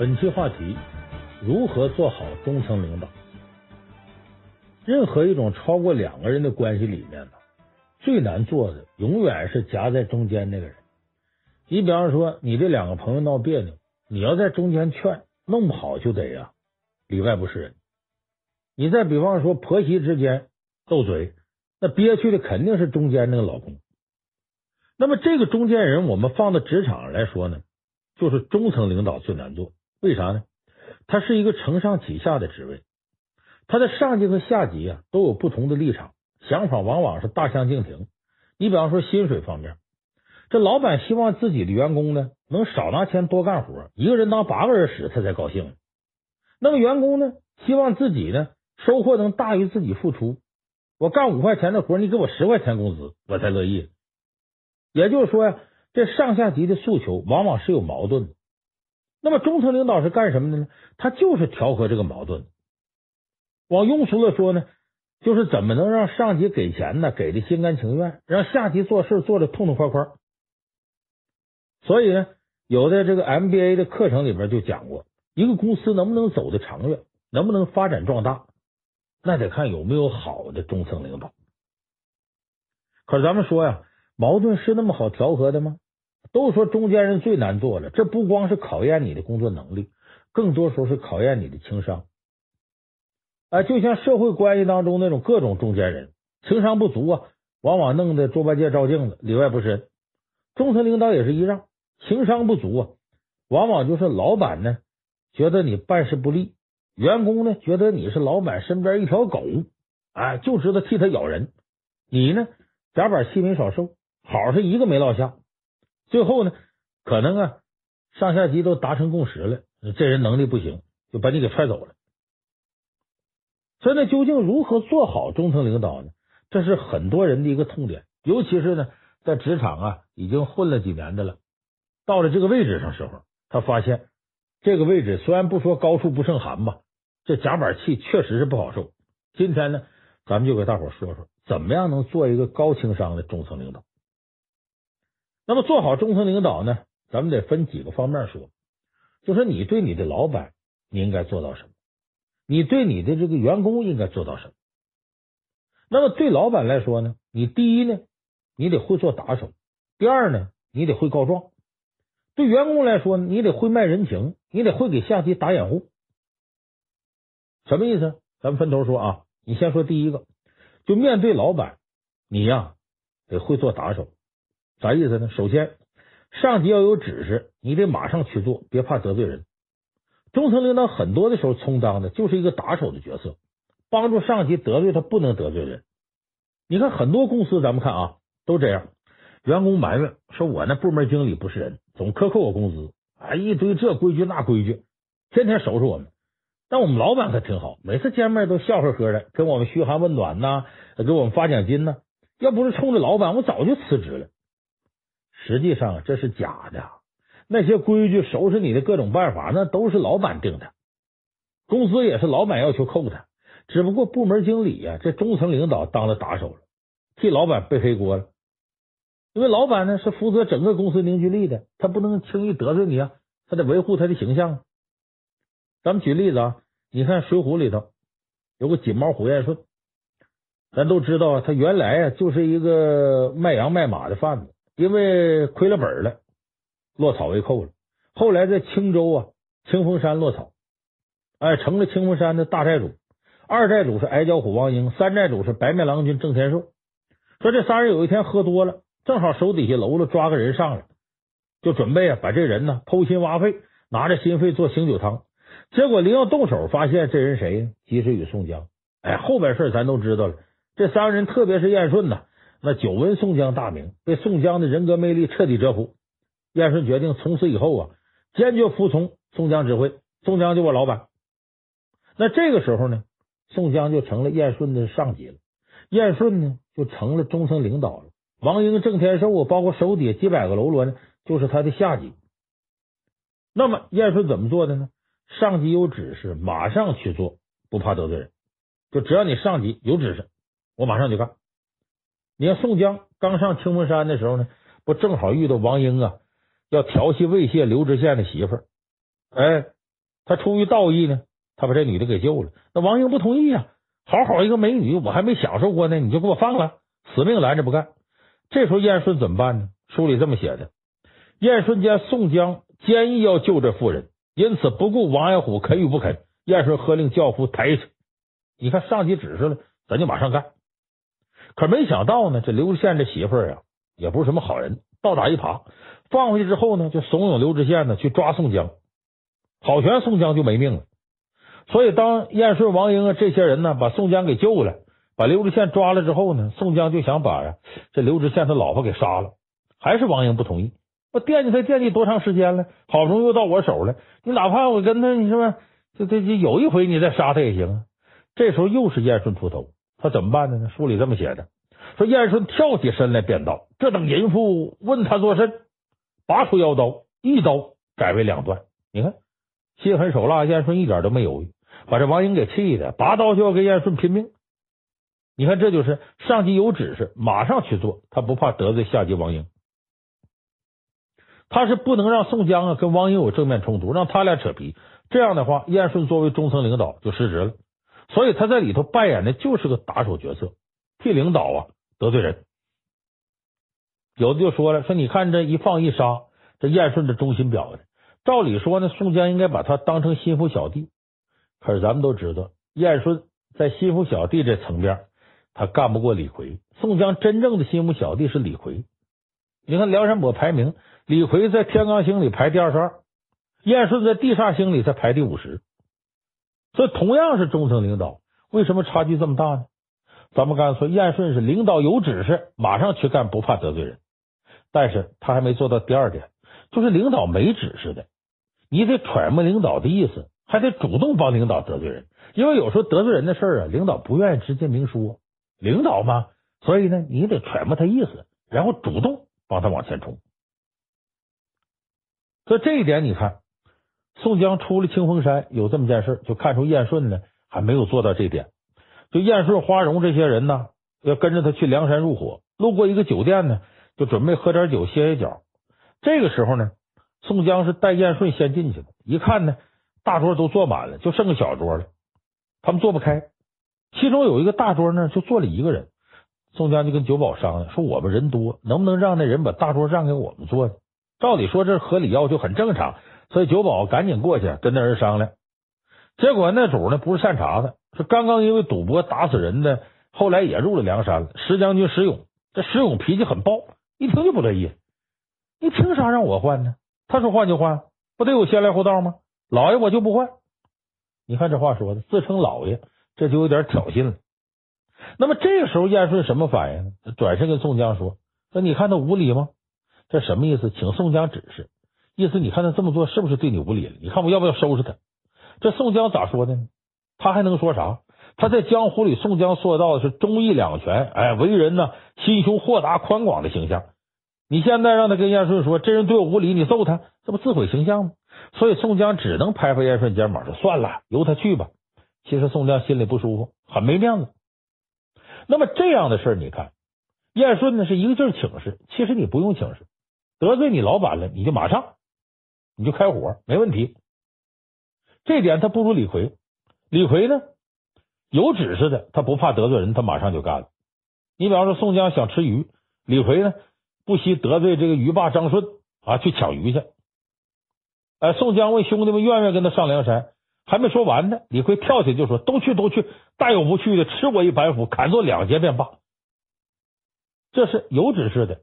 本期话题：如何做好中层领导？任何一种超过两个人的关系里面呢，最难做的永远是夹在中间那个人。你比方说，你这两个朋友闹别扭，你要在中间劝，弄不好就得呀，里外不是人。你再比方说，婆媳之间斗嘴，那憋屈的肯定是中间那个老公。那么这个中间人，我们放到职场上来说呢，就是中层领导最难做。为啥呢？他是一个承上启下的职位，他的上级和下级啊都有不同的立场，想法往往是大相径庭。你比方说薪水方面，这老板希望自己的员工呢能少拿钱多干活，一个人当八个人使他才高兴。那么员工呢希望自己呢收获能大于自己付出，我干五块钱的活，你给我十块钱工资，我才乐意。也就是说呀，这上下级的诉求往往是有矛盾的。那么中层领导是干什么的呢？他就是调和这个矛盾。往庸俗了说呢，就是怎么能让上级给钱呢？给的心甘情愿，让下级做事做的痛痛快快。所以呢，有的这个 MBA 的课程里边就讲过，一个公司能不能走得长远，能不能发展壮大，那得看有没有好的中层领导。可是咱们说呀，矛盾是那么好调和的吗？都说中间人最难做了，这不光是考验你的工作能力，更多时候是考验你的情商。哎，就像社会关系当中那种各种中间人，情商不足啊，往往弄得猪八戒照镜子，里外不是人。中层领导也是一样，情商不足啊，往往就是老板呢觉得你办事不力，员工呢觉得你是老板身边一条狗，哎，就知道替他咬人。你呢夹板气没少受，好是一个没落下。最后呢，可能啊，上下级都达成共识了，这人能力不行，就把你给踹走了。所以呢，究竟如何做好中层领导呢？这是很多人的一个痛点，尤其是呢，在职场啊已经混了几年的了，到了这个位置上时候，他发现这个位置虽然不说高处不胜寒吧，这夹板气确实是不好受。今天呢，咱们就给大伙说说，怎么样能做一个高情商的中层领导。那么做好中层领导呢，咱们得分几个方面说。就是你对你的老板，你应该做到什么？你对你的这个员工应该做到什么？那么对老板来说呢，你第一呢，你得会做打手；第二呢，你得会告状；对员工来说，你得会卖人情，你得会给下级打掩护。什么意思？咱们分头说啊。你先说第一个，就面对老板，你呀得会做打手。啥意思呢？首先，上级要有指示，你得马上去做，别怕得罪人。中层领导很多的时候充当的就是一个打手的角色，帮助上级得罪他不能得罪人。你看很多公司，咱们看啊，都这样，员工埋怨说：“我那部门经理不是人，总克扣我工资，啊，一堆这规矩那规矩，天天收拾我们。”但我们老板可挺好，每次见面都笑呵呵的，跟我们嘘寒问暖呐，给我们发奖金呢。要不是冲着老板，我早就辞职了。实际上这是假的，那些规矩、收拾你的各种办法，那都是老板定的，工资也是老板要求扣的。只不过部门经理呀、啊，这中层领导当了打手了，替老板背黑锅了。因为老板呢是负责整个公司凝聚力的，他不能轻易得罪你啊，他得维护他的形象。咱们举例子啊，你看《水浒》里头有个锦毛虎燕顺，咱都知道他原来啊就是一个卖羊卖马的贩子。因为亏了本了，落草为寇了。后来在青州啊，清风山落草，哎，成了清风山的大寨主。二寨主是矮脚虎王英，三寨主是白面郎君郑天寿。说这仨人有一天喝多了，正好手底下喽啰抓个人上来，就准备啊把这人呢剖心挖肺，拿着心肺做醒酒汤。结果临要动手，发现这人谁呢？及时雨宋江。哎，后边事咱都知道了。这三个人，特别是燕顺呐。那久闻宋江大名，被宋江的人格魅力彻底折服。燕顺决定从此以后啊，坚决服从宋江指挥。宋江就我老板。那这个时候呢，宋江就成了燕顺的上级了，燕顺呢就成了中层领导了。王英、郑天寿啊，包括手底下几百个喽啰呢，就是他的下级。那么燕顺怎么做的呢？上级有指示，马上去做，不怕得罪人。就只要你上级有指示，我马上就干。你看宋江刚上清风山的时候呢，不正好遇到王英啊，要调戏猥亵刘知县的媳妇儿，哎，他出于道义呢，他把这女的给救了。那王英不同意、啊，好好一个美女，我还没享受过呢，你就给我放了，死命拦着不干。这时候燕顺怎么办呢？书里这么写的：燕顺见宋江坚毅要救这妇人，因此不顾王爱虎肯与不肯，燕顺喝令轿夫抬去。你看上级指示了，咱就马上干。可没想到呢，这刘知县这媳妇儿啊，也不是什么好人，倒打一耙，放回去之后呢，就怂恿刘知县呢去抓宋江，好悬宋江就没命了。所以当燕顺、王英啊这些人呢把宋江给救了，把刘知县抓了之后呢，宋江就想把呀这刘知县他老婆给杀了，还是王英不同意。我惦记他惦记多长时间了，好不容易又到我手了，你哪怕我跟他你说这这这有一回你再杀他也行啊。这时候又是燕顺出头。他怎么办的呢？书里这么写的：说燕顺跳起身来便道：“这等淫妇问他作甚？”拔出腰刀，一刀改为两段。你看，心狠手辣，燕顺一点都没犹豫，把这王英给气的，拔刀就要跟燕顺拼命。你看，这就是上级有指示，马上去做，他不怕得罪下级王英。他是不能让宋江啊跟王英有正面冲突，让他俩扯皮。这样的话，燕顺作为中层领导就失职了。所以他在里头扮演的就是个打手角色，替领导啊得罪人。有的就说了，说你看这一放一杀，这燕顺的忠心表的，照理说呢，宋江应该把他当成心腹小弟。可是咱们都知道，燕顺在心腹小弟这层面，他干不过李逵。宋江真正的心腹小弟是李逵。你看梁山泊排名，李逵在天罡星里排第二十二，燕顺在地煞星里才排第五十。所以同样是中层领导，为什么差距这么大呢？咱们刚才说燕顺是领导有指示，马上去干，不怕得罪人。但是他还没做到第二点，就是领导没指示的，你得揣摩领导的意思，还得主动帮领导得罪人。因为有时候得罪人的事儿啊，领导不愿意直接明说，领导嘛，所以呢，你得揣摩他意思，然后主动帮他往前冲。所以这一点，你看。宋江出了清风山，有这么件事，就看出燕顺呢还没有做到这点。就燕顺、花荣这些人呢，要跟着他去梁山入伙，路过一个酒店呢，就准备喝点酒歇歇脚。这个时候呢，宋江是带燕顺先进去的，一看呢，大桌都坐满了，就剩个小桌了，他们坐不开。其中有一个大桌呢，就坐了一个人。宋江就跟酒保商量说：“我们人多，能不能让那人把大桌让给我们坐呢？照理说这合理要求，很正常。”所以酒保赶紧过去跟那人商量，结果那主呢不是善茬子，是刚刚因为赌博打死人的，后来也入了梁山了。石将军石勇，这石勇脾气很暴，一听就不乐意。你凭啥让我换呢？他说换就换，不得有先来后到吗？老爷我就不换。你看这话说的，自称老爷，这就有点挑衅了。那么这个时候燕顺什么反应？转身跟宋江说：“说你看他无礼吗？这什么意思？请宋江指示。”意思你看他这么做是不是对你无礼了？你看我要不要收拾他？这宋江咋说的呢？他还能说啥？他在江湖里，宋江塑造的是忠义两全，哎，为人呢心胸豁达宽广的形象。你现在让他跟燕顺说这人对我无礼，你揍他，这不自毁形象吗？所以宋江只能拍拍燕顺肩膀说：“算了，由他去吧。”其实宋江心里不舒服，很没面子。那么这样的事儿，你看燕顺呢是一个劲儿请示，其实你不用请示，得罪你老板了，你就马上。你就开火没问题，这点他不如李逵。李逵呢有指示的，他不怕得罪人，他马上就干了。你比方说宋江想吃鱼，李逵呢不惜得罪这个鱼霸张顺啊，去抢鱼去。哎，宋江问兄弟们愿不愿意跟他上梁山，还没说完呢，李逵跳起来就说：“都去，都去，大有不去的，吃我一板斧，砍作两截便罢。”这是有指示的，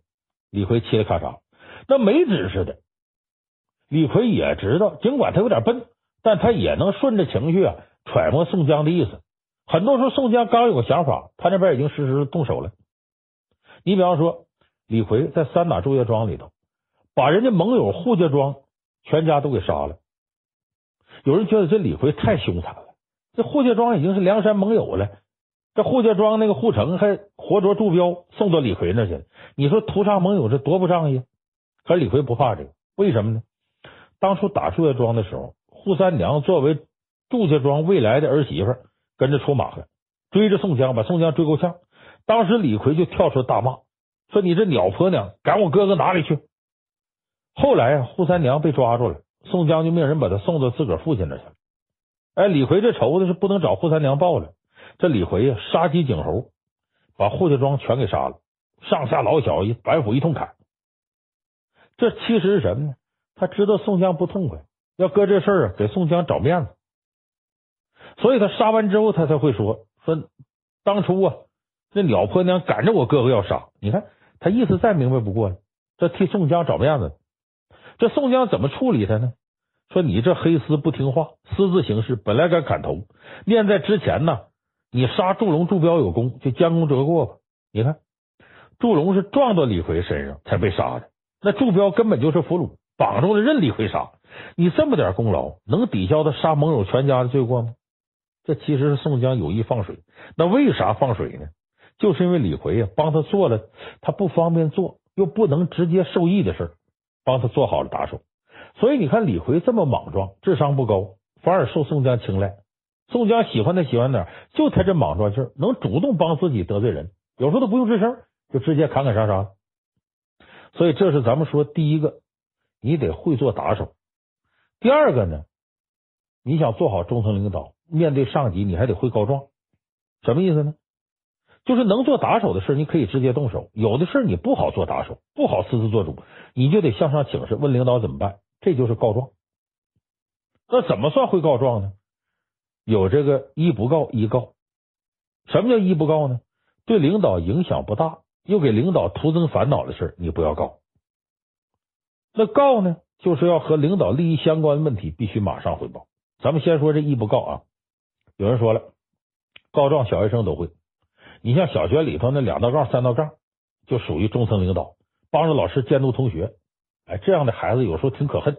李逵嘁哩咔嚓；那没指示的。李逵也知道，尽管他有点笨，但他也能顺着情绪啊揣摩宋江的意思。很多时候，宋江刚有个想法，他那边已经实施动手了。你比方说，李逵在三打祝家庄里头，把人家盟友扈家庄全家都给杀了。有人觉得这李逵太凶残了，这扈家庄已经是梁山盟友了，这扈家庄那个扈成还活捉祝标送到李逵那去了。你说屠杀盟友这多不仗义？可李逵不怕这个，为什么呢？当初打祝家庄的时候，扈三娘作为祝家庄未来的儿媳妇，跟着出马了，追着宋江，把宋江追够呛。当时李逵就跳出大骂，说：“你这鸟婆娘，赶我哥哥哪里去？”后来啊，扈三娘被抓住了，宋江就命人把他送到自个儿父亲那去了。哎，李逵这仇的是不能找扈三娘报了。这李逵呀，杀鸡儆猴，把扈家庄全给杀了，上下老小一板斧一通砍。这其实是什么呢？他知道宋江不痛快，要搁这事儿啊，给宋江找面子。所以他杀完之后，他才会说说当初啊，那鸟婆娘赶着我哥哥要杀。你看他意思再明白不过了，这替宋江找面子。这宋江怎么处理他呢？说你这黑厮不听话，私自行事，本来该砍头。念在之前呢，你杀祝龙、祝彪有功，就将功折过吧。你看祝龙是撞到李逵身上才被杀的，那祝彪根本就是俘虏，绑住了任李逵杀。你这么点功劳，能抵消他杀盟友全家的罪过吗？这其实是宋江有意放水。那为啥放水呢？就是因为李逵啊，帮他做了他不方便做又不能直接受益的事。帮他做好了打手，所以你看李逵这么莽撞，智商不高，反而受宋江青睐。宋江喜欢他喜欢哪？就他这莽撞劲儿，能主动帮自己得罪人，有时候都不用吱声，就直接砍砍杀杀。所以这是咱们说第一个，你得会做打手。第二个呢，你想做好中层领导，面对上级你还得会告状。什么意思呢？就是能做打手的事，你可以直接动手；有的事你不好做打手，不好私自做主，你就得向上请示，问领导怎么办。这就是告状。那怎么算会告状呢？有这个一不告一告。什么叫一不告呢？对领导影响不大，又给领导徒增烦恼的事，你不要告。那告呢，就是要和领导利益相关的问题，必须马上汇报。咱们先说这一不告啊。有人说了，告状小学生都会。你像小学里头那两道杠、三道杠，就属于中层领导，帮着老师监督同学。哎，这样的孩子有时候挺可恨。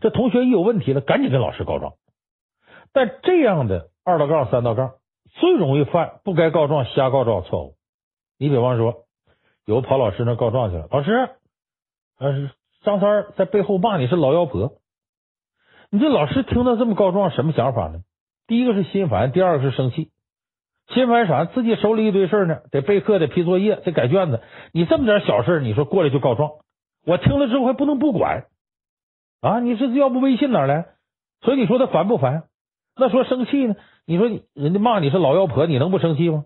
这同学一有问题了，赶紧跟老师告状。但这样的二道杠、三道杠，最容易犯不该告状、瞎告状错误。你比方说，有跑老师那告状去了，老师，呃，张三在背后骂你是老妖婆。你这老师听到这么告状，什么想法呢？第一个是心烦，第二个是生气。心烦啥？自己手里一堆事呢，得备课，得批作业，得改卷子。你这么点小事，你说过来就告状，我听了之后还不能不管啊？你这要不微信哪来？所以你说他烦不烦？那说生气呢？你说人家骂你是老妖婆，你能不生气吗？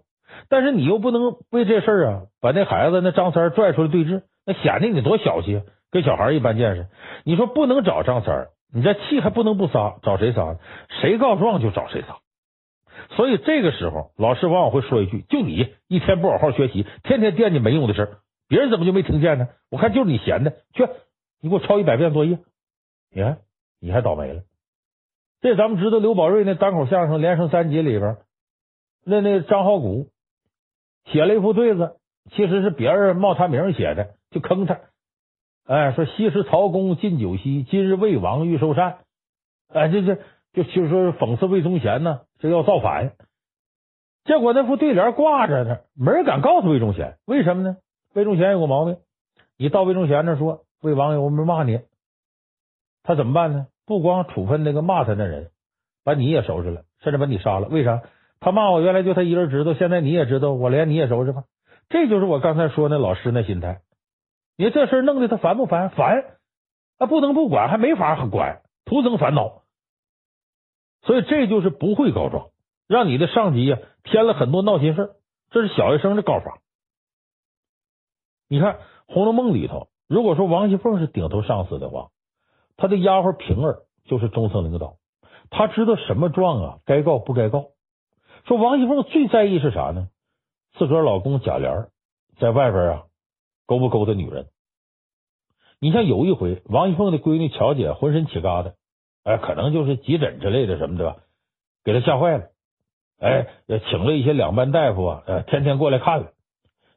但是你又不能为这事啊，把那孩子那张三拽出来对峙，那显得你多小气，跟小孩一般见识。你说不能找张三，你这气还不能不撒，找谁撒？谁告状就找谁撒。所以这个时候，老师往往会说一句：“就你一天不好好学习，天天惦记没用的事儿，别人怎么就没听见呢？我看就是你闲的，去，你给我抄一百遍作业。你看，你还倒霉了。这咱们知道，刘宝瑞那单口相声连升三集里边，那那张浩古写了一副对子，其实是别人冒他名写的，就坑他。哎，说昔时曹公进酒席，今日魏王欲受禅。哎，这这。就就说讽刺魏忠贤呢，这要造反，结果那副对联挂着呢，没人敢告诉魏忠贤，为什么呢？魏忠贤有个毛病，你到魏忠贤那说魏王有没骂你，他怎么办呢？不光处分那个骂他的人，把你也收拾了，甚至把你杀了。为啥？他骂我原来就他一人知道，现在你也知道，我连你也收拾吧。这就是我刚才说那老师那心态。你这事弄得他烦不烦？烦，他不能不管，还没法管，徒增烦恼。所以这就是不会告状，让你的上级呀添了很多闹心事，这是小学生的告法。你看《红楼梦》里头，如果说王熙凤是顶头上司的话，她的丫鬟平儿就是中层领导，她知道什么状啊该告不该告。说王熙凤最在意是啥呢？自个老公贾琏在外边啊勾不勾搭女人？你像有一回，王熙凤的闺女巧姐浑身起疙瘩。哎，可能就是急诊之类的什么的吧，给她吓坏了。哎，请了一些两班大夫啊，天天过来看了，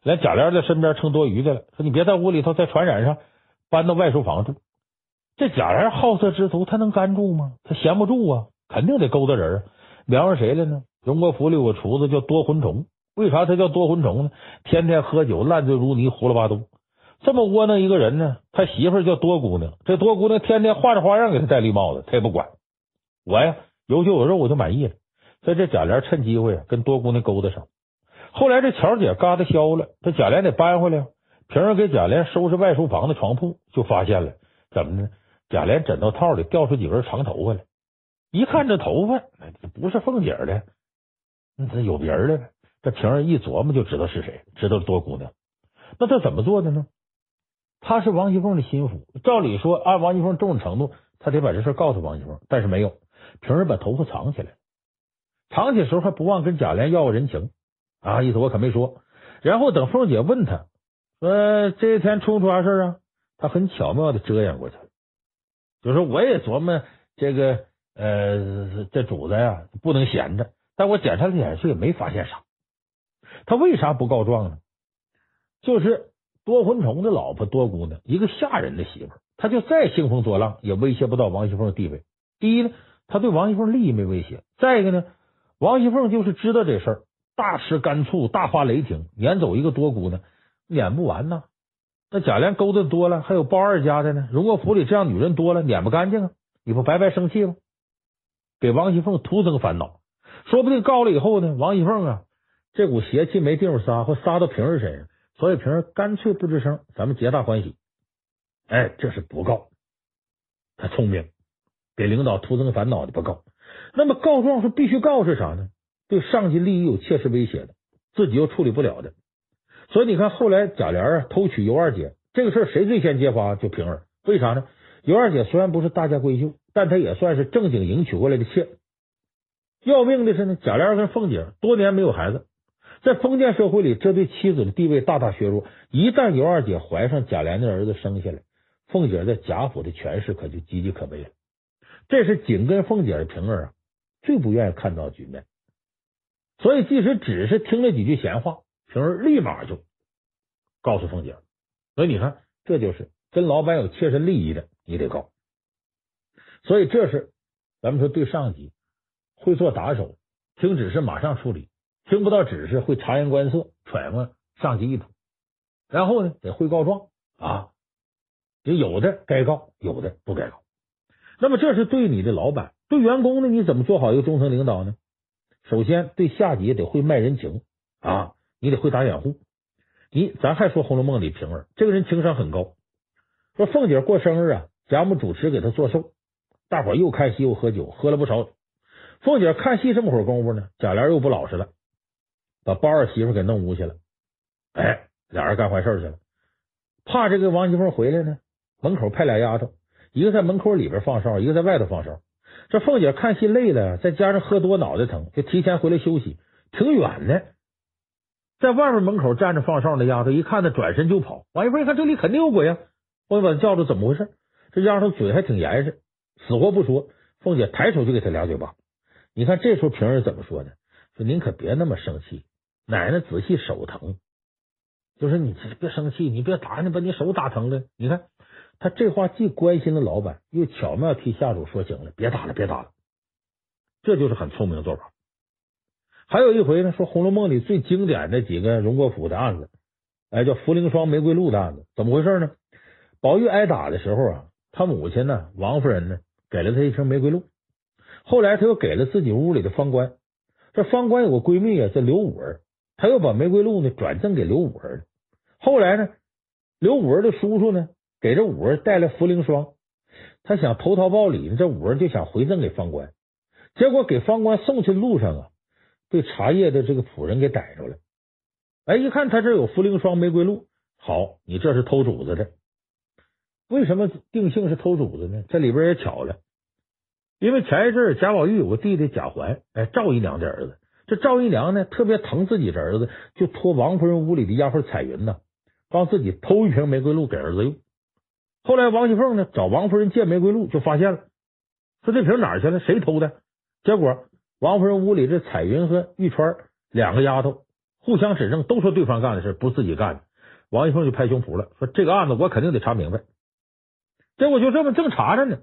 连贾琏在身边撑多余的了，说你别在屋里头再传染上，搬到外书房住。这贾琏好色之徒，他能干住吗？他闲不住啊，肯定得勾搭人啊。聊上谁了呢？荣国府里有个厨子叫多魂虫，为啥他叫多魂虫呢？天天喝酒，烂醉如泥，胡了八都。这么窝囊一个人呢，他媳妇叫多姑娘，这多姑娘天天画着花样给他戴绿帽子，他也不管。我呀，有酒有肉我就满意了。所以这贾琏趁机会跟多姑娘勾搭上。后来这巧姐疙瘩消了，这贾琏得搬回来。平儿给贾琏收拾外书房的床铺，就发现了怎么呢？贾琏枕头套里掉出几根长头发来，一看这头发，不是凤姐的，那这有别人的。这平儿一琢磨就知道是谁，知道多姑娘。那他怎么做的呢？他是王熙凤的心腹，照理说按王熙凤重视程度，他得把这事告诉王熙凤，但是没有。平儿把头发藏起来，藏起时候还不忘跟贾琏要个人情啊，意思我可没说。然后等凤姐问他说这一天出没出啥事啊？他很巧妙的遮掩过去了，就说我也琢磨这个呃，这主子呀不能闲着，但我检查了眼色也没发现啥。他为啥不告状呢？就是多魂虫的老婆多姑娘，一个下人的媳妇，他就再兴风作浪，也威胁不到王熙凤的地位。第一呢，他对王熙凤利益没威胁；再一个呢，王熙凤就是知道这事儿，大吃干醋，大发雷霆，撵走一个多姑娘，撵不完呐。那贾琏勾搭多了，还有鲍二家的呢。荣国府里这样女人多了，撵不干净啊！你不白白生气吗？给王熙凤徒增烦恼，说不定告了以后呢，王熙凤啊。这股邪气没地方撒，或撒到平儿身上，所以平儿干脆不吱声，咱们皆大欢喜。哎，这是不告，他聪明，给领导徒增烦恼的不告。那么告状是必须告是啥呢？对上级利益有切实威胁的，自己又处理不了的。所以你看，后来贾琏啊偷娶尤二姐这个事儿，谁最先揭发？就平儿。为啥呢？尤二姐虽然不是大家闺秀，但她也算是正经迎娶过来的妾。要命的是呢，贾琏跟凤姐多年没有孩子。在封建社会里，这对妻子的地位大大削弱。一旦尤二姐怀上贾琏的儿子生下来，凤姐在贾府的权势可就岌岌可危了。这是紧跟凤姐的平儿啊，最不愿意看到的局面。所以，即使只是听了几句闲话，平儿立马就告诉凤姐。所以你看，这就是跟老板有切身利益的，你得告。所以，这是咱们说对上级会做打手，听指示马上处理。听不到指示会察言观色，揣摩上级意图，然后呢得会告状啊，就有的该告，有的不该告。那么这是对你的老板，对员工呢？你怎么做好一个中层领导呢？首先对下级得会卖人情啊，你得会打掩护。你咱还说《红楼梦》里平儿这个人情商很高，说凤姐过生日啊，贾母主持给她做寿，大伙又看戏又喝酒，喝了不少。凤姐看戏这么会儿功夫呢，贾琏又不老实了。把包二媳妇给弄屋去了，哎，俩人干坏事去了。怕这个王熙凤回来呢，门口派俩丫头，一个在门口里边放哨，一个在外头放哨。这凤姐看戏累了，再加上喝多脑袋疼，就提前回来休息。挺远的，在外面门口站着放哨那丫头一看，他转身就跑。王熙凤一看这里肯定有鬼啊，我把他叫住，怎么回事？这丫头嘴还挺严实，死活不说。凤姐抬手就给他俩嘴巴。你看这时候平儿怎么说呢？说您可别那么生气。奶奶仔细手疼，就是你别生气，你别打你，把你手打疼了。你看他这话既关心了老板，又巧妙替下属说情了，别打了，别打了，这就是很聪明的做法。还有一回呢，说《红楼梦》里最经典的几个荣国府的案子，哎，叫茯苓霜玫瑰露的案子，怎么回事呢？宝玉挨打的时候啊，他母亲呢，王夫人呢，给了他一瓶玫瑰露，后来他又给了自己屋里的方官，这方官有个闺蜜啊，叫刘五儿。他又把玫瑰露呢转赠给刘五儿了，后来呢，刘五儿的叔叔呢给这五儿带来茯苓霜，他想投桃报李，这五儿就想回赠给方官，结果给方官送去的路上啊，被茶叶的这个仆人给逮着了。哎，一看他这有茯苓霜、玫瑰露，好，你这是偷主子的。为什么定性是偷主子呢？这里边也巧了，因为前一阵贾宝玉有个弟弟贾环，哎，赵姨娘的儿子。这赵姨娘呢，特别疼自己的儿子，就托王夫人屋里的丫鬟彩云呢，帮自己偷一瓶玫瑰露给儿子用。后来王熙凤呢找王夫人借玫瑰露，就发现了，说这瓶哪儿去了？谁偷的？结果王夫人屋里这彩云和玉川两个丫头互相指证，都说对方干的事不是自己干的。王熙凤就拍胸脯了，说这个案子我肯定得查明白。结果就这么正查着呢，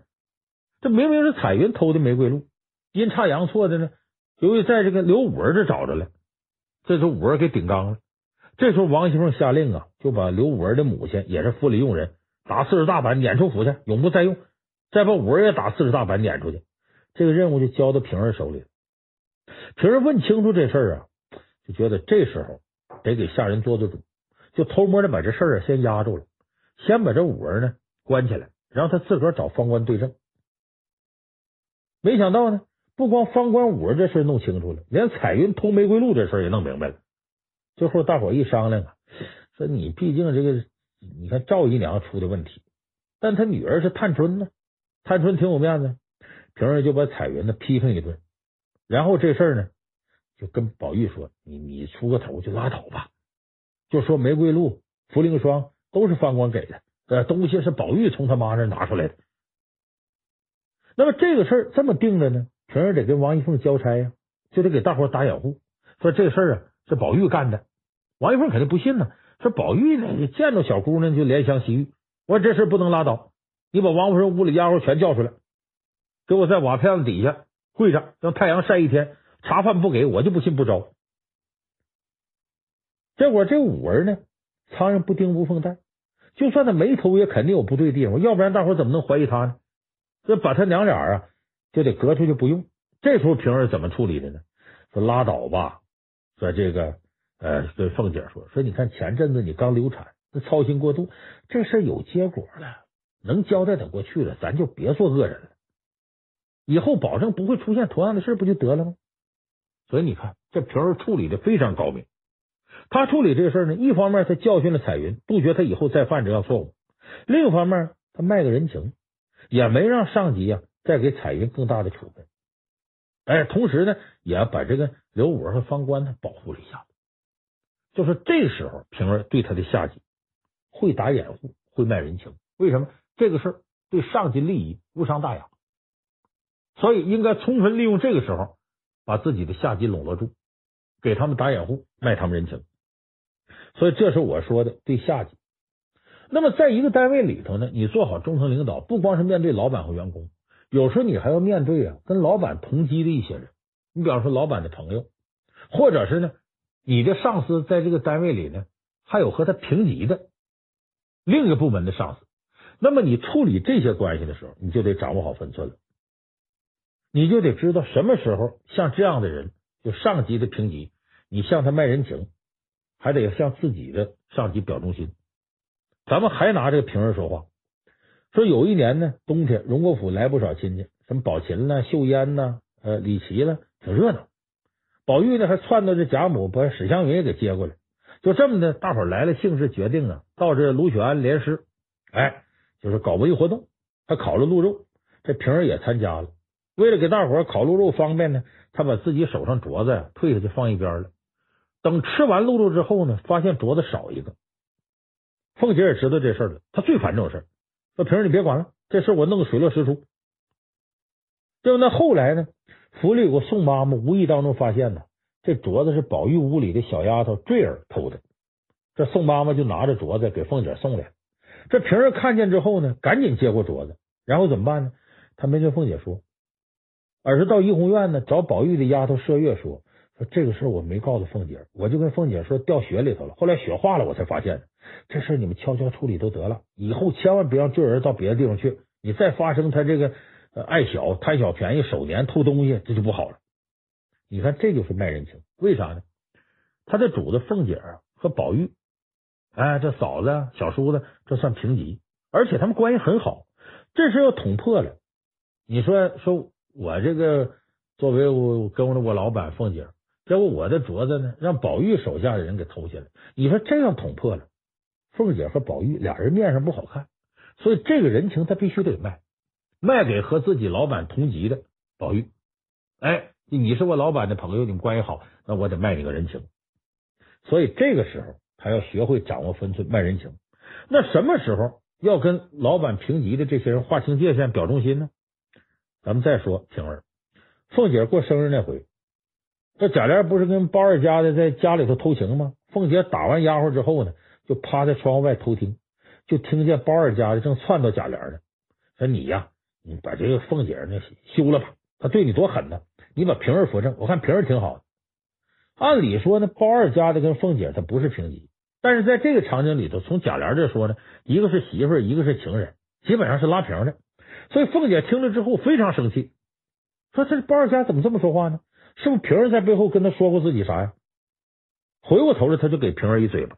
这明明是彩云偷的玫瑰露，阴差阳错的呢。由于在这个刘五儿这找着了，这时候五儿给顶缸了。这时候王熙凤下令啊，就把刘五儿的母亲也是府里用人打四十大板撵出府去，永不再用。再把五儿也打四十大板撵出去。这个任务就交到平儿手里了。平儿问清楚这事儿啊，就觉得这时候得给下人做做主，就偷摸的把这事儿啊先压住了，先把这五儿呢关起来，让他自个儿找方官对证。没想到呢，不光方官五儿这事弄清楚了，连彩云偷玫瑰露这事也弄明白了。最后大伙一商量啊，说你毕竟这个，你看赵姨娘出的问题，但他女儿是探春呢，探春挺有面子，平儿就把彩云呢批评一顿，然后这事呢就跟宝玉说：“你你出个头就拉倒吧，就说玫瑰露、茯苓霜都是方官给的，呃，东西是宝玉从他妈那拿出来的。那么这个事儿这么定了呢，平儿得跟王一凤交差呀，就得给大伙打掩护，说这事儿啊。”是宝玉干的，王一凤肯定不信呢。说宝玉呢，你见着小姑娘就怜香惜玉。我说这事不能拉倒，你把王夫人屋里丫鬟全叫出来，给我在瓦片子底下跪着，让太阳晒一天，茶饭不给我就不信不招。结果这五儿呢，苍蝇不叮无缝带，就算他没偷，也肯定有不对地方，要不然大伙怎么能怀疑他呢？这把他娘俩啊，就得隔出去不用。这时候平儿怎么处理的呢？说拉倒吧。说这个呃，对凤姐说说，你看前阵子你刚流产，那操心过度，这事有结果了，能交代得过去了，咱就别做恶人了。以后保证不会出现同样的事，不就得了吗？所以你看，这平儿处理的非常高明。他处理这事呢，一方面他教训了彩云，杜绝他以后再犯这样错误；另一方面，他卖个人情，也没让上级呀再给彩云更大的处分。哎，同时呢，也要把这个刘五儿和方官呢保护了一下。就是这时候，平儿对他的下级会打掩护，会卖人情。为什么？这个事儿对上级利益无伤大雅，所以应该充分利用这个时候，把自己的下级笼络住，给他们打掩护，卖他们人情。所以这是我说的对下级。那么，在一个单位里头呢，你做好中层领导，不光是面对老板和员工。有时候你还要面对啊，跟老板同级的一些人，你比方说老板的朋友，或者是呢，你的上司在这个单位里呢，还有和他平级的另一个部门的上司。那么你处理这些关系的时候，你就得掌握好分寸了，你就得知道什么时候像这样的人，就上级的平级，你向他卖人情，还得向自己的上级表忠心。咱们还拿这个平儿说话。说有一年呢，冬天荣国府来不少亲戚，什么宝琴呢、秀烟呐、呃李琦了，挺热闹。宝玉呢还窜到这贾母把史湘云也给接过来，就这么的，大伙来了兴致，决定啊，到这卢雪庵联诗，哎，就是搞文艺活动。他烤了鹿肉，这平儿也参加了。为了给大伙烤鹿肉方便呢，他把自己手上镯子呀退下去放一边了。等吃完鹿肉之后呢，发现镯子少一个。凤姐也知道这事儿了，她最烦这种事儿。说平儿，你别管了，这事我弄个水落石出。就那后来呢，府里有个宋妈妈无意当中发现呢，这镯子是宝玉屋里的小丫头坠儿偷的。这宋妈妈就拿着镯子给凤姐送来。这平儿看见之后呢，赶紧接过镯子，然后怎么办呢？他没跟凤姐说，而是到怡红院呢找宝玉的丫头麝月说。说这个事儿我没告诉凤姐，我就跟凤姐说掉雪里头了。后来雪化了，我才发现这事儿你们悄悄处理都得了，以后千万别让这人到别的地方去。你再发生他这个爱小贪小便宜、守年偷东西，这就不好了。你看，这就是卖人情，为啥呢？他的主子凤姐和宝玉，哎，这嫂子、小叔子，这算平级，而且他们关系很好。这事要捅破了，你说说我这个作为我跟我老板凤姐。结果我的镯子呢，让宝玉手下的人给偷下来。你说这样捅破了，凤姐和宝玉俩人面上不好看，所以这个人情他必须得卖，卖给和自己老板同级的宝玉。哎，你是我老板的朋友，你们关系好，那我得卖你个人情。所以这个时候他要学会掌握分寸，卖人情。那什么时候要跟老板平级的这些人划清界限，表忠心呢？咱们再说平儿，凤姐过生日那回。这贾琏不是跟包二家的在家里头偷情吗？凤姐打完丫鬟之后呢，就趴在窗户外偷听，就听见包二家的正窜到贾琏呢，说你呀，你把这个凤姐那休了吧，他对你多狠呢，你把平儿扶正，我看平儿挺好的。按理说呢，包二家的跟凤姐她不是平级，但是在这个场景里头，从贾琏这说呢，一个是媳妇儿，一个是情人，基本上是拉平的。所以凤姐听了之后非常生气，说这包二家怎么这么说话呢？是不是平儿在背后跟他说过自己啥呀？回过头来，他就给平儿一嘴巴。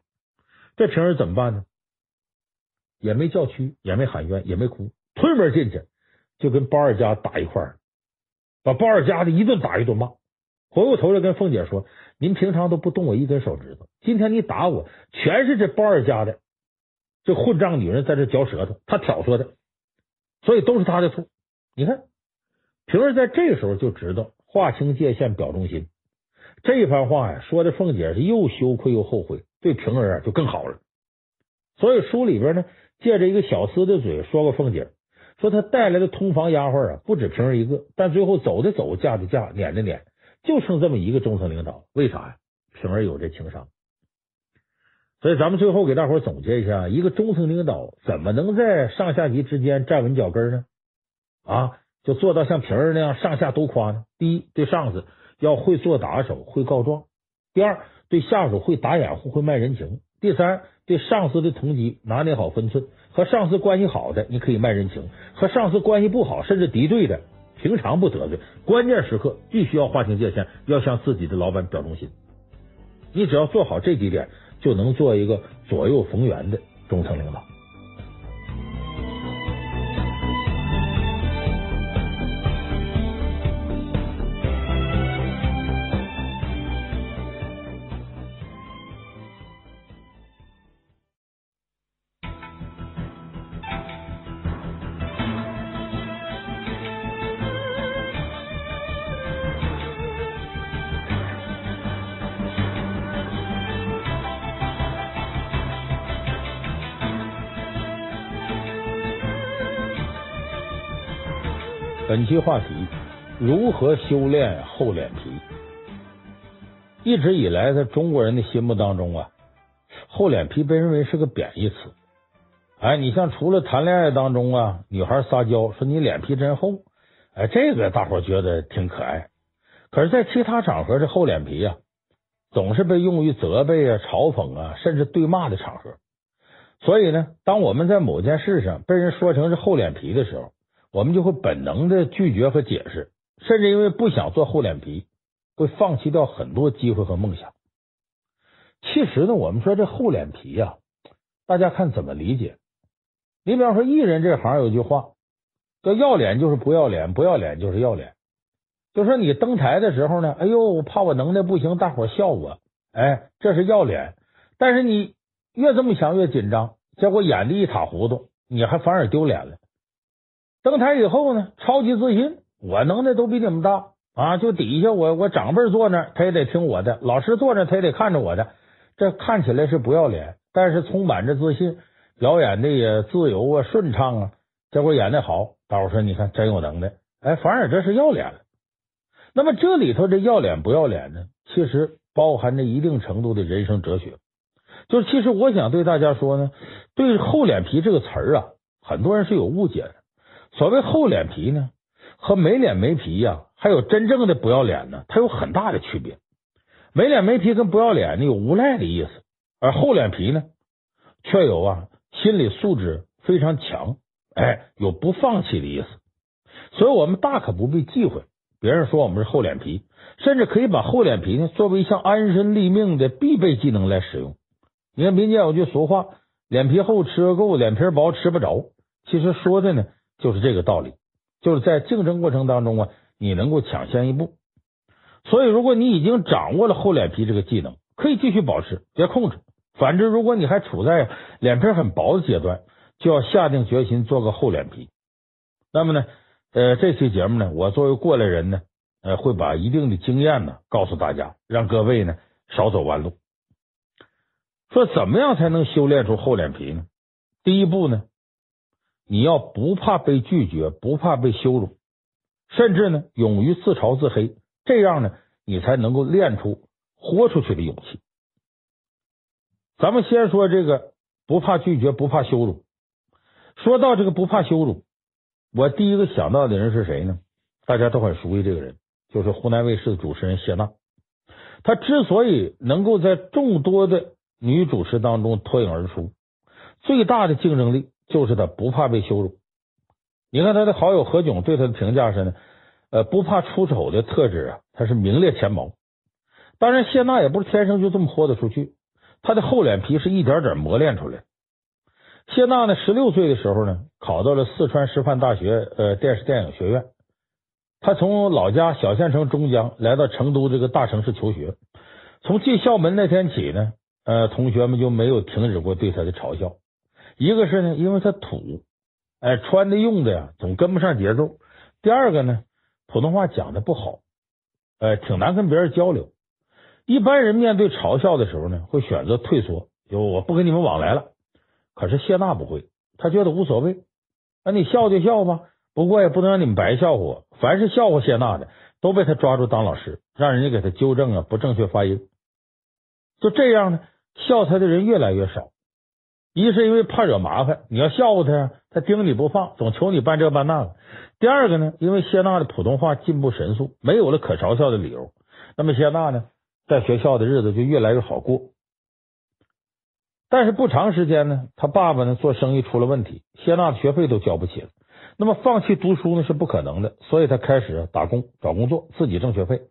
这平儿怎么办呢？也没叫屈，也没喊冤，也没哭，推门进去就跟包二家打一块儿，把包二家的一顿打一顿骂。回过头来跟凤姐说：“您平常都不动我一根手指头，今天你打我，全是这包二家的这混账女人在这嚼舌头，她挑唆的，所以都是她的错。你看，平儿在这个时候就知道划清界限，表忠心。这一番话呀，说的凤姐是又羞愧又后悔，对平儿啊就更好了。所以书里边呢，借着一个小厮的嘴说过凤姐，说她带来的通房丫鬟啊不止平儿一个，但最后走的走，嫁的嫁，撵的撵。就剩这么一个中层领导，为啥呀？平儿有这情商，所以咱们最后给大伙总结一下：一个中层领导怎么能在上下级之间站稳脚跟呢？啊，就做到像平儿那样上下都夸呢？第一，对上司要会做打手，会告状；第二，对下属会打掩护，会卖人情；第三，对上司的同级拿捏好分寸，和上司关系好的你可以卖人情，和上司关系不好甚至敌对的。平常不得罪，关键时刻必须要划清界限，要向自己的老板表忠心。你只要做好这几点，就能做一个左右逢源的中层领导。本期话题：如何修炼厚脸皮？一直以来，在中国人的心目当中啊，厚脸皮被认为是个贬义词。哎，你像除了谈恋爱当中啊，女孩撒娇说你脸皮真厚，哎，这个大伙觉得挺可爱。可是，在其他场合，这厚脸皮啊，总是被用于责备啊、嘲讽啊，甚至对骂的场合。所以呢，当我们在某件事上被人说成是厚脸皮的时候，我们就会本能的拒绝和解释，甚至因为不想做厚脸皮，会放弃掉很多机会和梦想。其实呢，我们说这厚脸皮呀，大家看怎么理解？你比方说艺人这行有句话叫“要脸就是不要脸，不要脸就是要脸”。就说你登台的时候呢，哎呦，我怕我能耐不行，大伙笑我，哎，这是要脸。但是你越这么想越紧张，结果演的一塌糊涂，你还反而丢脸了。登台以后呢，超级自信，我能耐都比你们大啊！就底下我我长辈坐那，他也得听我的；老师坐那，他也得看着我的。这看起来是不要脸，但是充满着自信，表演的也自由啊、顺畅啊。结果演的好，大伙说你看真有能耐，哎，反而这是要脸了。那么这里头这要脸不要脸呢？其实包含着一定程度的人生哲学。就其实我想对大家说呢，对“厚脸皮”这个词儿啊，很多人是有误解的。所谓厚脸皮呢，和没脸没皮呀、还有真正的不要脸呢，它有很大的区别。没脸没皮跟不要脸呢有无赖的意思，而厚脸皮呢，却有啊心理素质非常强，哎，有不放弃的意思。所以我们大可不必忌讳别人说我们是厚脸皮，甚至可以把厚脸皮呢作为一项安身立命的必备技能来使用。你看民间有句俗话：“脸皮厚吃个够，脸皮薄吃不着。”其实说的呢。就是这个道理，就是在竞争过程当中啊，你能够抢先一步。所以，如果你已经掌握了厚脸皮这个技能，可以继续保持，别控制。反之，如果你还处在脸皮很薄的阶段，就要下定决心做个厚脸皮。那么呢，呃，这期节目呢，我作为过来人呢，呃，会把一定的经验呢告诉大家，让各位呢少走弯路。说怎么样才能修炼出厚脸皮呢？第一步呢？你要不怕被拒绝，不怕被羞辱，甚至呢，勇于自嘲自黑，这样呢，你才能够练出豁出去的勇气。咱们先说这个不怕拒绝，不怕羞辱。说到这个不怕羞辱，我第一个想到的人是谁呢？大家都很熟悉这个人，就是湖南卫视的主持人谢娜。她之所以能够在众多的女主持当中脱颖而出，最大的竞争力。就是他不怕被羞辱。你看他的好友何炅对他的评价是呢，呃，不怕出丑的特质啊，他是名列前茅。当然，谢娜也不是天生就这么豁得出去，他的厚脸皮是一点点磨练出来。谢娜呢，十六岁的时候呢，考到了四川师范大学呃电视电影学院。他从老家小县城中江来到成都这个大城市求学。从进校门那天起呢，呃，同学们就没有停止过对他的嘲笑。一个是呢，因为他土，哎，穿的用的呀，总跟不上节奏。第二个呢，普通话讲的不好，呃，挺难跟别人交流。一般人面对嘲笑的时候呢，会选择退缩，就我不跟你们往来了。可是谢娜不会，他觉得无所谓，那你笑就笑吧，不过也不能让你们白笑话我。凡是笑话谢娜的，都被他抓住当老师，让人家给他纠正啊不正确发音。就这样呢，笑他的人越来越少。一是因为怕惹麻烦，你要笑话他，他盯你不放，总求你办这办那个。第二个呢，因为谢娜的普通话进步神速，没有了可嘲笑的理由，那么谢娜呢，在学校的日子就越来越好过。但是不长时间呢，他爸爸呢做生意出了问题，谢娜的学费都交不起了。那么放弃读书呢是不可能的，所以他开始打工找工作，自己挣学费。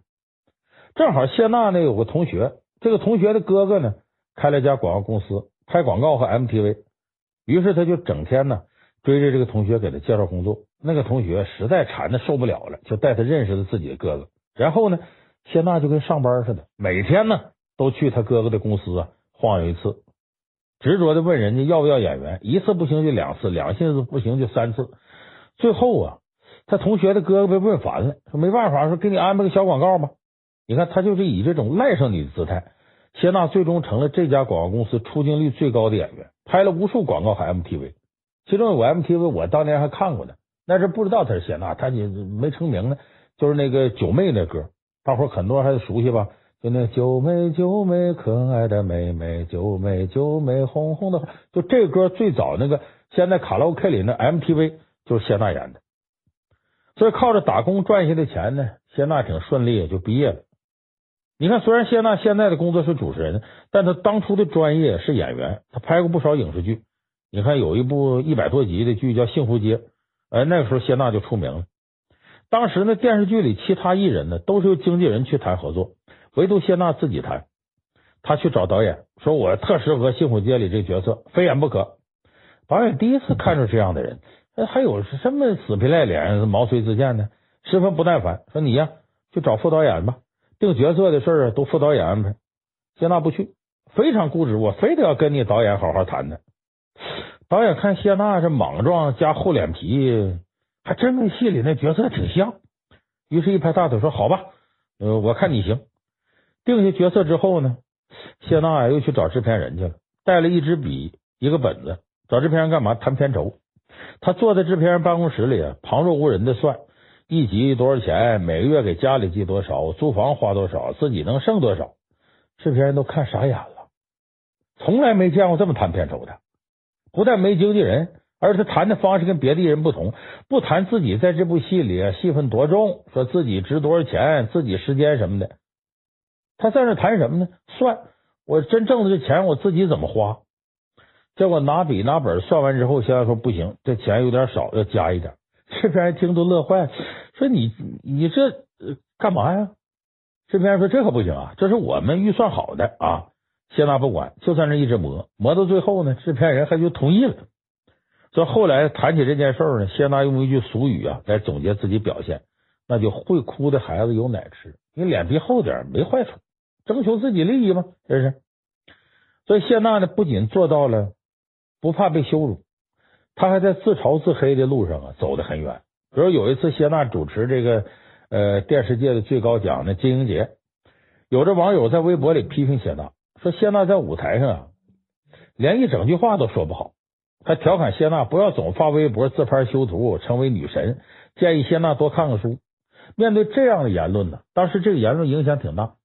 正好谢娜呢有个同学，这个同学的哥哥呢开了一家广告公司。拍广告和 MTV，于是他就整天呢追着这个同学给他介绍工作。那个同学实在馋的受不了了，就带他认识了自己的哥哥。然后呢，谢娜就跟上班似的，每天呢都去他哥哥的公司啊晃悠一次，执着的问人家要不要演员，一次不行就两次，两次不行就三次。最后啊，他同学的哥哥被问烦了，说没办法，说给你安排个小广告吧。你看他就是以这种赖上你的姿态。谢娜最终成了这家广告公司出镜率最高的演员，拍了无数广告和 MTV，其中有 MTV 我当年还看过呢，那是不知道她是谢娜，她也没成名呢，就是那个九妹那歌，大伙很多还熟悉吧？就那九妹九妹可爱的妹妹，九妹九妹红红的，就这歌最早那个现在卡拉 OK 里那 MTV 就是谢娜演的，所以靠着打工赚下的钱呢，谢娜挺顺利就毕业了。你看，虽然谢娜现在的工作是主持人，但她当初的专业是演员，她拍过不少影视剧。你看，有一部一百多集的剧叫《幸福街》，哎，那个时候谢娜就出名了。当时呢，电视剧里其他艺人呢都是由经纪人去谈合作，唯独谢娜自己谈。她去找导演，说我特适合《幸福街》里这角色，非演不可。导演第一次看出这样的人，还有什么死皮赖脸、毛遂自荐的，十分不耐烦，说你呀，去找副导演吧。定角色的事儿啊，都副导演安排。谢娜不去，非常固执，我非得要跟你导演好好谈谈。导演看谢娜这莽撞加厚脸皮，还真跟戏里那角色挺像。于是，一拍大腿说：“好吧，呃，我看你行。”定下角色之后呢，谢娜又去找制片人去了，带了一支笔，一个本子，找制片人干嘛？谈片酬。他坐在制片人办公室里啊，旁若无人的算。一集多少钱？每个月给家里寄多少？租房花多少？自己能剩多少？制片人都看傻眼了，从来没见过这么谈片酬的。不但没经纪人，而且谈的方式跟别的艺人不同，不谈自己在这部戏里戏份多重，说自己值多少钱，自己时间什么的。他在那谈什么呢？算我真挣的这钱，我自己怎么花？结果拿笔拿本算完之后，现在说不行，这钱有点少，要加一点。制片人听都乐坏，说你你这干嘛呀？制片人说这可不行啊，这是我们预算好的啊。谢娜不管，就在那一直磨磨到最后呢，制片人还就同意了。所以后来谈起这件事呢，谢娜用一句俗语啊来总结自己表现，那就会哭的孩子有奶吃，你脸皮厚点没坏处，争取自己利益嘛，这是。所以谢娜呢，不仅做到了不怕被羞辱。他还在自嘲自黑的路上啊，走得很远。比如有一次，谢娜主持这个呃电视界的最高奖的金鹰节，有的网友在微博里批评谢娜，说谢娜在舞台上啊，连一整句话都说不好，还调侃谢娜不要总发微博自拍修图，成为女神，建议谢娜多看看书。面对这样的言论呢，当时这个言论影响挺大。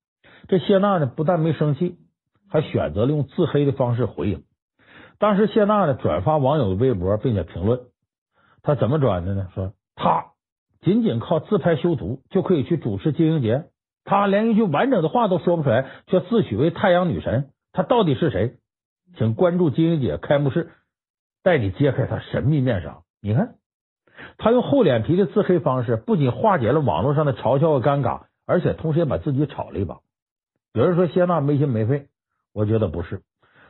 这谢娜呢，不但没生气，还选择了用自黑的方式回应。当时谢娜呢转发网友的微博，并且评论，她怎么转的呢？说她仅仅靠自拍修图就可以去主持金鹰节，她连一句完整的话都说不出来，却自诩为太阳女神，他到底是谁？请关注金鹰节开幕式，带你揭开他神秘面纱。你看，他用厚脸皮的自黑方式，不仅化解了网络上的嘲笑和尴尬，而且同时也把自己炒了一把。有人说谢娜没心没肺，我觉得不是。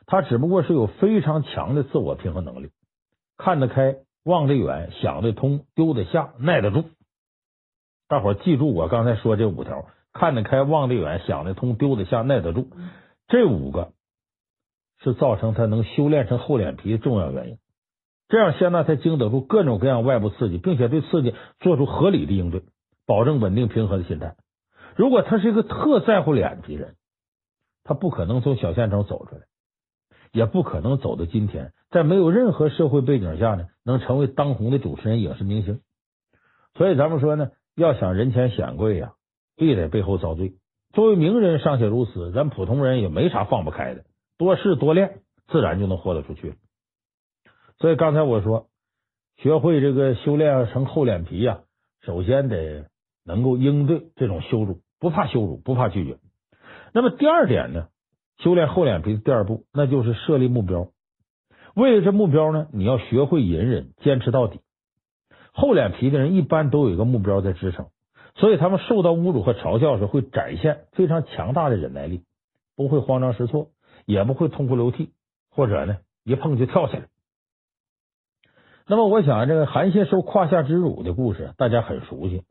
他只不过是有非常强的自我平衡能力，看得开，望得远，想得通，丢得下，耐得住。大伙记住我刚才说这五条：看得开，望得远，想得通，丢得下，耐得住。这五个是造成他能修炼成厚脸皮的重要原因。这样，谢娜才经得住各种各样外部刺激，并且对刺激做出合理的应对，保证稳定平和的心态。如果他是一个特在乎脸皮人，他不可能从小县城走出来，也不可能走到今天，在没有任何社会背景下呢，能成为当红的主持人、影视明星。所以咱们说呢，要想人前显贵呀，必得背后遭罪。作为名人尚且如此，咱普通人也没啥放不开的，多试多练，自然就能豁得出去。所以刚才我说，学会这个修炼成厚脸皮呀，首先得能够应对这种羞辱，不怕羞辱，不怕拒绝。那么第二点呢，修炼厚脸皮的第二步，那就是设立目标。为了这目标呢，你要学会隐忍，坚持到底。厚脸皮的人一般都有一个目标在支撑，所以他们受到侮辱和嘲笑时，会展现非常强大的忍耐力，不会慌张失措，也不会痛哭流涕，或者呢一碰就跳起来。那么，我想这个韩信受胯下之辱的故事，大家很熟悉。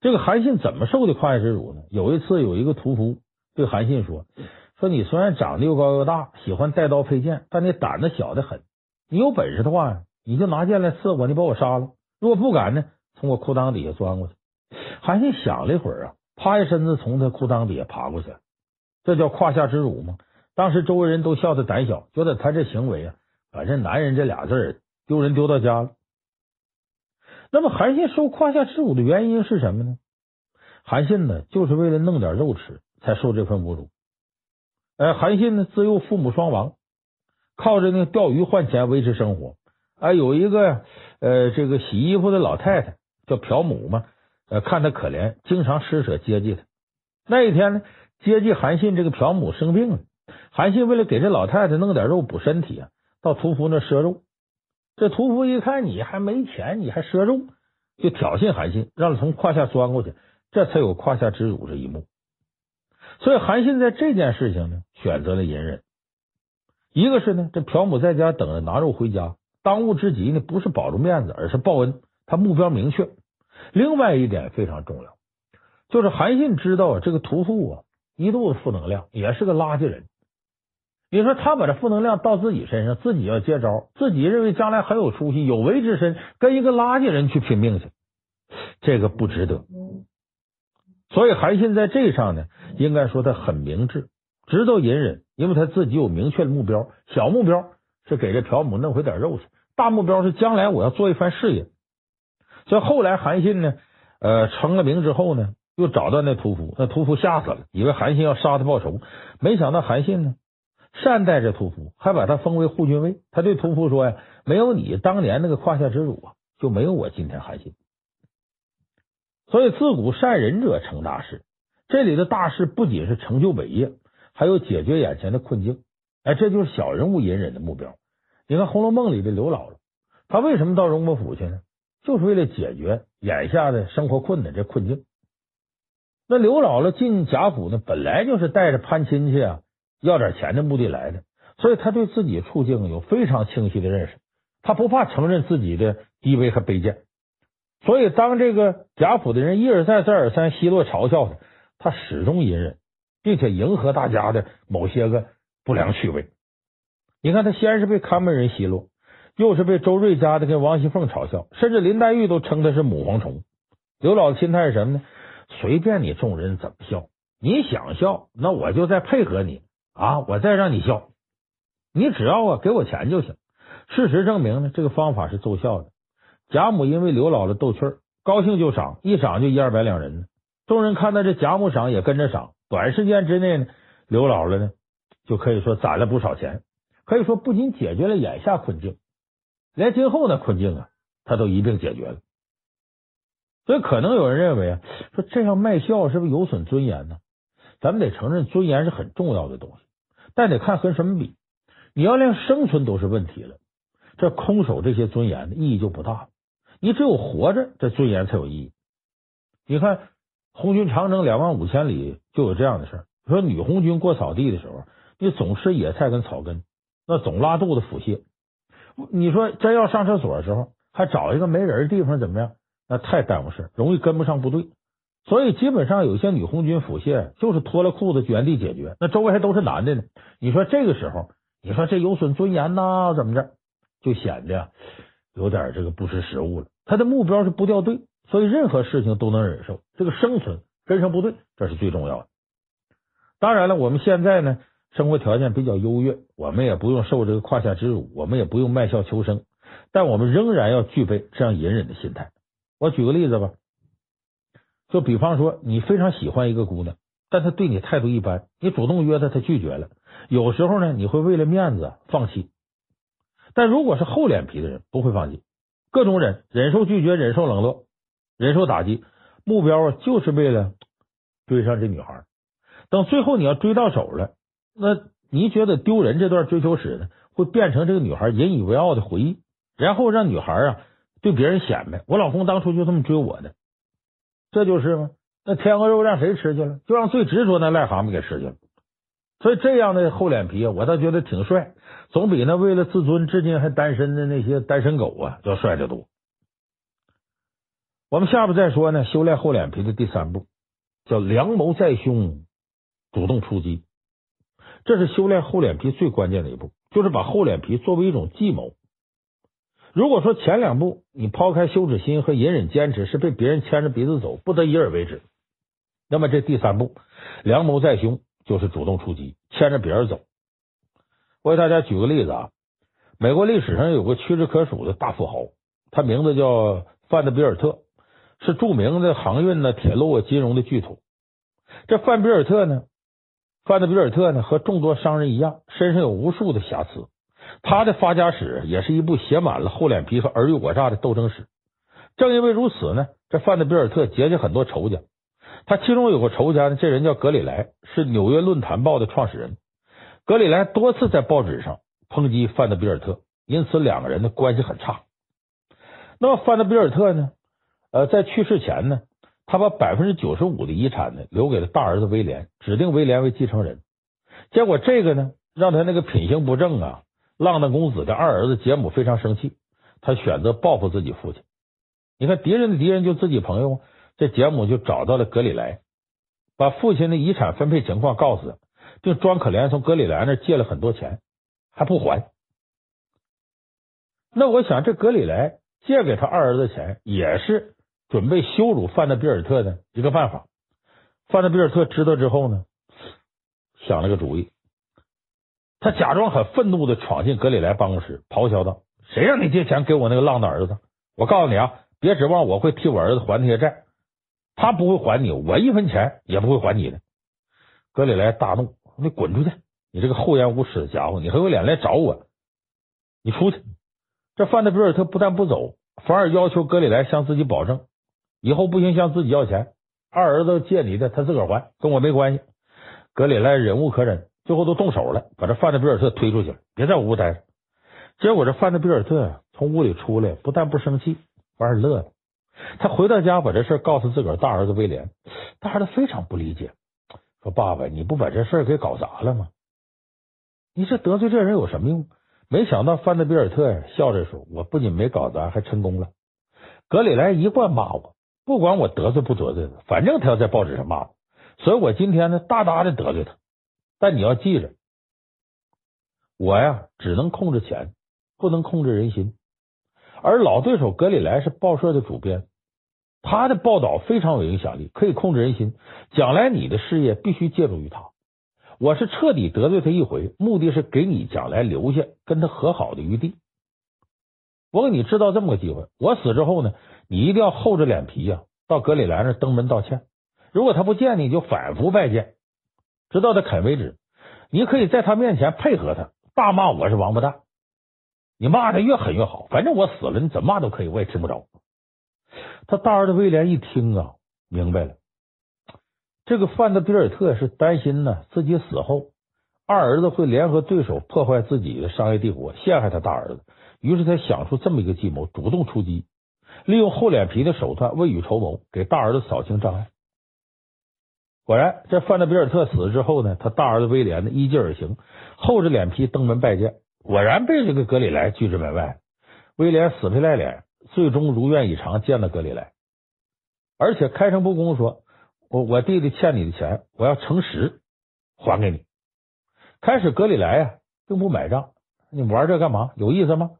这个韩信怎么受的胯下之辱呢？有一次，有一个屠夫对韩信说：“说你虽然长得又高又大，喜欢带刀佩剑，但你胆子小得很。你有本事的话，你就拿剑来刺我，你把我杀了。如果不敢呢，从我裤裆底下钻过去。”韩信想了一会儿啊，趴下身子从他裤裆底下爬过去。这叫胯下之辱吗？当时周围人都笑他胆小，觉得他这行为啊，反正男人这俩字丢人丢到家了。那么韩信受胯下之辱的原因是什么呢？韩信呢，就是为了弄点肉吃才受这份侮辱。呃，韩信呢，自幼父母双亡，靠着那个钓鱼换钱维持生活。哎，有一个呃，这个洗衣服的老太太叫朴母嘛，呃，看他可怜，经常施舍接济他。那一天呢，接济韩信这个朴母生病了，韩信为了给这老太太弄点肉补身体啊，到屠夫那赊肉。这屠夫一看你还没钱，你还赊肉，就挑衅韩信，让他从胯下钻过去，这才有胯下之辱这一幕。所以韩信在这件事情呢，选择了隐忍。一个是呢，这朴母在家等着拿肉回家，当务之急呢，不是保住面子，而是报恩，他目标明确。另外一点非常重要，就是韩信知道这个屠夫啊，一肚子负能量，也是个垃圾人。你说他把这负能量到自己身上，自己要接招，自己认为将来很有出息、有为之身，跟一个垃圾人去拼命去，这个不值得。所以韩信在这上呢，应该说他很明智，知道隐忍，因为他自己有明确的目标。小目标是给这朴母弄回点肉去，大目标是将来我要做一番事业。所以后来韩信呢，呃，成了名之后呢，又找到那屠夫，那屠夫吓死了，以为韩信要杀他报仇，没想到韩信呢。善待这屠夫，还把他封为护军尉。他对屠夫说呀：“没有你当年那个胯下之辱啊，就没有我今天韩信。”所以自古善忍者成大事。这里的大事不仅是成就伟业，还有解决眼前的困境。哎，这就是小人物隐忍的目标。你看《红楼梦》里的刘姥姥，她为什么到荣国府去呢？就是为了解决眼下的生活困难这困境。那刘姥姥进贾府呢，本来就是带着攀亲戚啊。要点钱的目的来的，所以她对自己处境有非常清晰的认识，她不怕承认自己的低微和卑贱，所以当这个贾府的人一而再再而三奚落嘲笑他，他始终隐忍，并且迎合大家的某些个不良趣味。你看他先是被看门人奚落，又是被周瑞家的跟王熙凤嘲笑，甚至林黛玉都称他是母蝗虫。刘老的心态是什么呢？随便你众人怎么笑，你想笑，那我就再配合你。啊！我再让你笑，你只要啊给我钱就行。事实证明呢，这个方法是奏效的。贾母因为刘姥姥逗趣儿，高兴就赏，一赏就一二百两银呢。众人看到这贾母赏，也跟着赏。短时间之内呢，刘姥姥呢就可以说攒了不少钱。可以说不仅解决了眼下困境，连今后的困境啊，他都一并解决了。所以可能有人认为啊，说这样卖笑是不是有损尊严呢？咱们得承认，尊严是很重要的东西。但得看和什么比，你要连生存都是问题了，这空守这些尊严的意义就不大了。你只有活着，这尊严才有意义。你看红军长征两万五千里就有这样的事儿，说女红军过草地的时候，你总吃野菜跟草根，那总拉肚子腹泻。你说真要上厕所的时候，还找一个没人的地方怎么样？那太耽误事，容易跟不上部队。所以基本上有些女红军腹泻就是脱了裤子原地解决，那周围还都是男的呢。你说这个时候，你说这有损尊严呐？怎么着？就显得有点这个不识时务了。他的目标是不掉队，所以任何事情都能忍受。这个生存跟上部队，这是最重要的。当然了，我们现在呢，生活条件比较优越，我们也不用受这个胯下之辱，我们也不用卖笑求生，但我们仍然要具备这样隐忍的心态。我举个例子吧。就比方说，你非常喜欢一个姑娘，但她对你态度一般，你主动约她，她拒绝了。有时候呢，你会为了面子放弃。但如果是厚脸皮的人，不会放弃，各种忍，忍受拒绝，忍受冷落，忍受打击，目标啊，就是为了追上这女孩。等最后你要追到手了，那你觉得丢人这段追求史呢，会变成这个女孩引以为傲的回忆，然后让女孩啊对别人显摆，我老公当初就这么追我的。这就是吗？那天鹅肉让谁吃去了？就让最执着那癞蛤蟆给吃去了。所以这样的厚脸皮啊，我倒觉得挺帅，总比那为了自尊至今还单身的那些单身狗啊要帅得多。我们下边再说呢，修炼厚脸皮的第三步叫良谋在胸，主动出击。这是修炼厚脸皮最关键的一步，就是把厚脸皮作为一种计谋。如果说前两步你抛开羞耻心和隐忍坚持是被别人牵着鼻子走，不得已而为之，那么这第三步良谋在胸就是主动出击，牵着别人走。我给大家举个例子啊，美国历史上有个屈指可数的大富豪，他名字叫范德比尔特，是著名的航运呢、铁路啊、金融的巨头。这范比尔特呢，范德比尔特呢和众多商人一样，身上有无数的瑕疵。他的发家史也是一部写满了厚脸皮和尔虞我诈的斗争史。正因为如此呢，这范德比尔特结下很多仇家。他其中有个仇家呢，这人叫格里莱，是纽约论坛报的创始人。格里莱多次在报纸上抨击范德比尔特，因此两个人的关系很差。那么范德比尔特呢，呃，在去世前呢，他把百分之九十五的遗产呢留给了大儿子威廉，指定威廉为继承人。结果这个呢，让他那个品行不正啊。浪荡公子的二儿子杰姆非常生气，他选择报复自己父亲。你看，敌人的敌人就自己朋友，这杰姆就找到了格里莱，把父亲的遗产分配情况告诉他，并装可怜从格里莱那借了很多钱，还不还。那我想，这格里莱借给他二儿子钱，也是准备羞辱范德比尔特的一个办法。范德比尔特知道之后呢，想了个主意。他假装很愤怒的闯进格里莱办公室，咆哮道：“谁让你借钱给我那个浪的儿子？我告诉你啊，别指望我会替我儿子还那些债，他不会还你，我一分钱也不会还你的。”格里莱大怒：“你滚出去！你这个厚颜无耻的家伙，你还有脸来找我？你出去！”这范德比尔特不但不走，反而要求格里莱向自己保证，以后不行向自己要钱，二儿子借你的他自个儿还，跟我没关系。格里莱忍无可忍。最后都动手了，把这范德比尔特推出去了，别在屋待着。结果这范德比尔特从屋里出来，不但不生气，反而乐了。他回到家把这事告诉自个儿大儿子威廉，大儿子非常不理解，说：“爸爸，你不把这事给搞砸了吗？你这得罪这人有什么用？”没想到范德比尔特呀笑着说：“我不仅没搞砸，还成功了。格里莱一贯骂我，不管我得罪不得罪他，反正他要在报纸上骂我，所以我今天呢，大大的得罪他。”但你要记着，我呀只能控制钱，不能控制人心。而老对手格里莱是报社的主编，他的报道非常有影响力，可以控制人心。将来你的事业必须借助于他。我是彻底得罪他一回，目的是给你将来留下跟他和好的余地。我给你制造这么个机会，我死之后呢，你一定要厚着脸皮呀，到格里莱那登门道歉。如果他不见你，就反复拜见。直到他肯为止，你可以在他面前配合他，大骂我是王八蛋。你骂他越狠越好，反正我死了，你怎么骂都可以，我也听不着。他大儿子威廉一听啊，明白了，这个范德比尔特是担心呢，自己死后二儿子会联合对手破坏自己的商业帝国，陷害他大儿子。于是他想出这么一个计谋，主动出击，利用厚脸皮的手段，未雨绸缪，给大儿子扫清障碍。果然，这范德比尔特死了之后呢，他大儿子威廉呢依计而行，厚着脸皮登门拜见，果然被这个格里莱拒之门外。威廉死皮赖脸，最终如愿以偿见了格里莱，而且开诚布公说：“我我弟弟欠你的钱，我要乘十还给你。”开始格里莱啊并不买账，你玩这干嘛？有意思吗？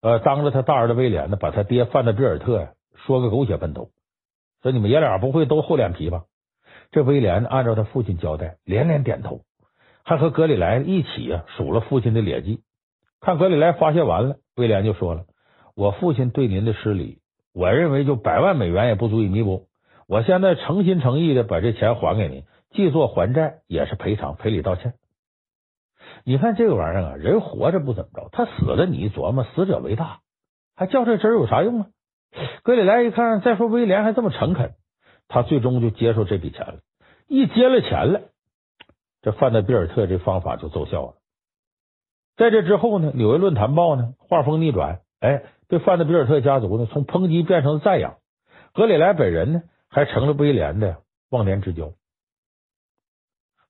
呃，当着他大儿子威廉呢，把他爹范德比尔特呀说个狗血喷头，说你们爷俩不会都厚脸皮吧？这威廉按照他父亲交代，连连点头，还和格里莱一起啊数了父亲的劣迹。看格里莱发泄完了，威廉就说了：“我父亲对您的失礼，我认为就百万美元也不足以弥补。我现在诚心诚意的把这钱还给您，既做还债，也是赔偿、赔礼道歉。”你看这个玩意儿啊，人活着不怎么着，他死了，你一琢磨，死者为大，还较这真有啥用啊？格里莱一看，再说威廉还这么诚恳。他最终就接受这笔钱了，一接了钱了，这范德比尔特这方法就奏效了。在这之后呢，纽约论坛报呢画风逆转，哎，对范德比尔特家族呢从抨击变成赞扬，格里莱本人呢还成了威廉的忘年之交。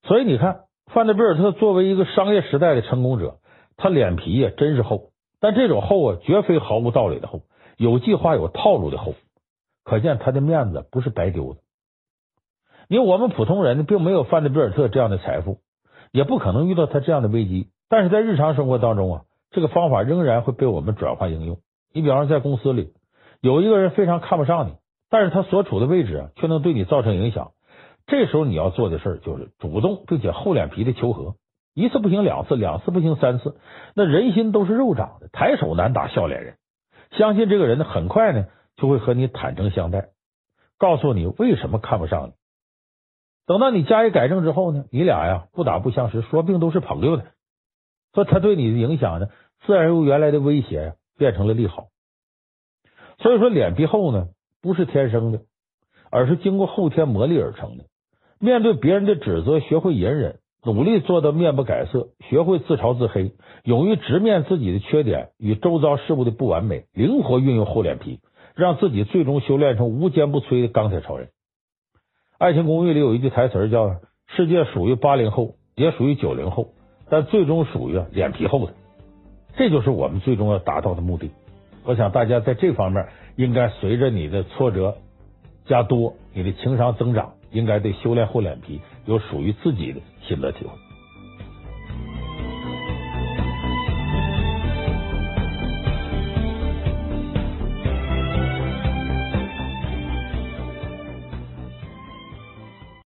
所以你看，范德比尔特作为一个商业时代的成功者，他脸皮呀真是厚，但这种厚啊绝非毫无道理的厚，有计划有套路的厚。可见他的面子不是白丢的。因为我们普通人并没有范德比尔特这样的财富，也不可能遇到他这样的危机。但是在日常生活当中啊，这个方法仍然会被我们转化应用。你比方说，在公司里有一个人非常看不上你，但是他所处的位置啊，却能对你造成影响。这时候你要做的事儿就是主动并且厚脸皮的求和，一次不行两次，两次不行三次。那人心都是肉长的，抬手难打笑脸人。相信这个人呢，很快呢。就会和你坦诚相待，告诉你为什么看不上你。等到你加以改正之后呢，你俩呀不打不相识，说不定都是朋友的。说他对你的影响呢，自然由原来的威胁呀变成了利好。所以说，脸皮厚呢不是天生的，而是经过后天磨砺而成的。面对别人的指责，学会隐忍。努力做到面不改色，学会自嘲自黑，勇于直面自己的缺点与周遭事物的不完美，灵活运用厚脸皮，让自己最终修炼成无坚不摧的钢铁超人。《爱情公寓》里有一句台词叫“世界属于八零后，也属于九零后，但最终属于脸皮厚的”，这就是我们最终要达到的目的。我想大家在这方面应该随着你的挫折加多，你的情商增长，应该对修炼厚脸皮有属于自己的心得体会。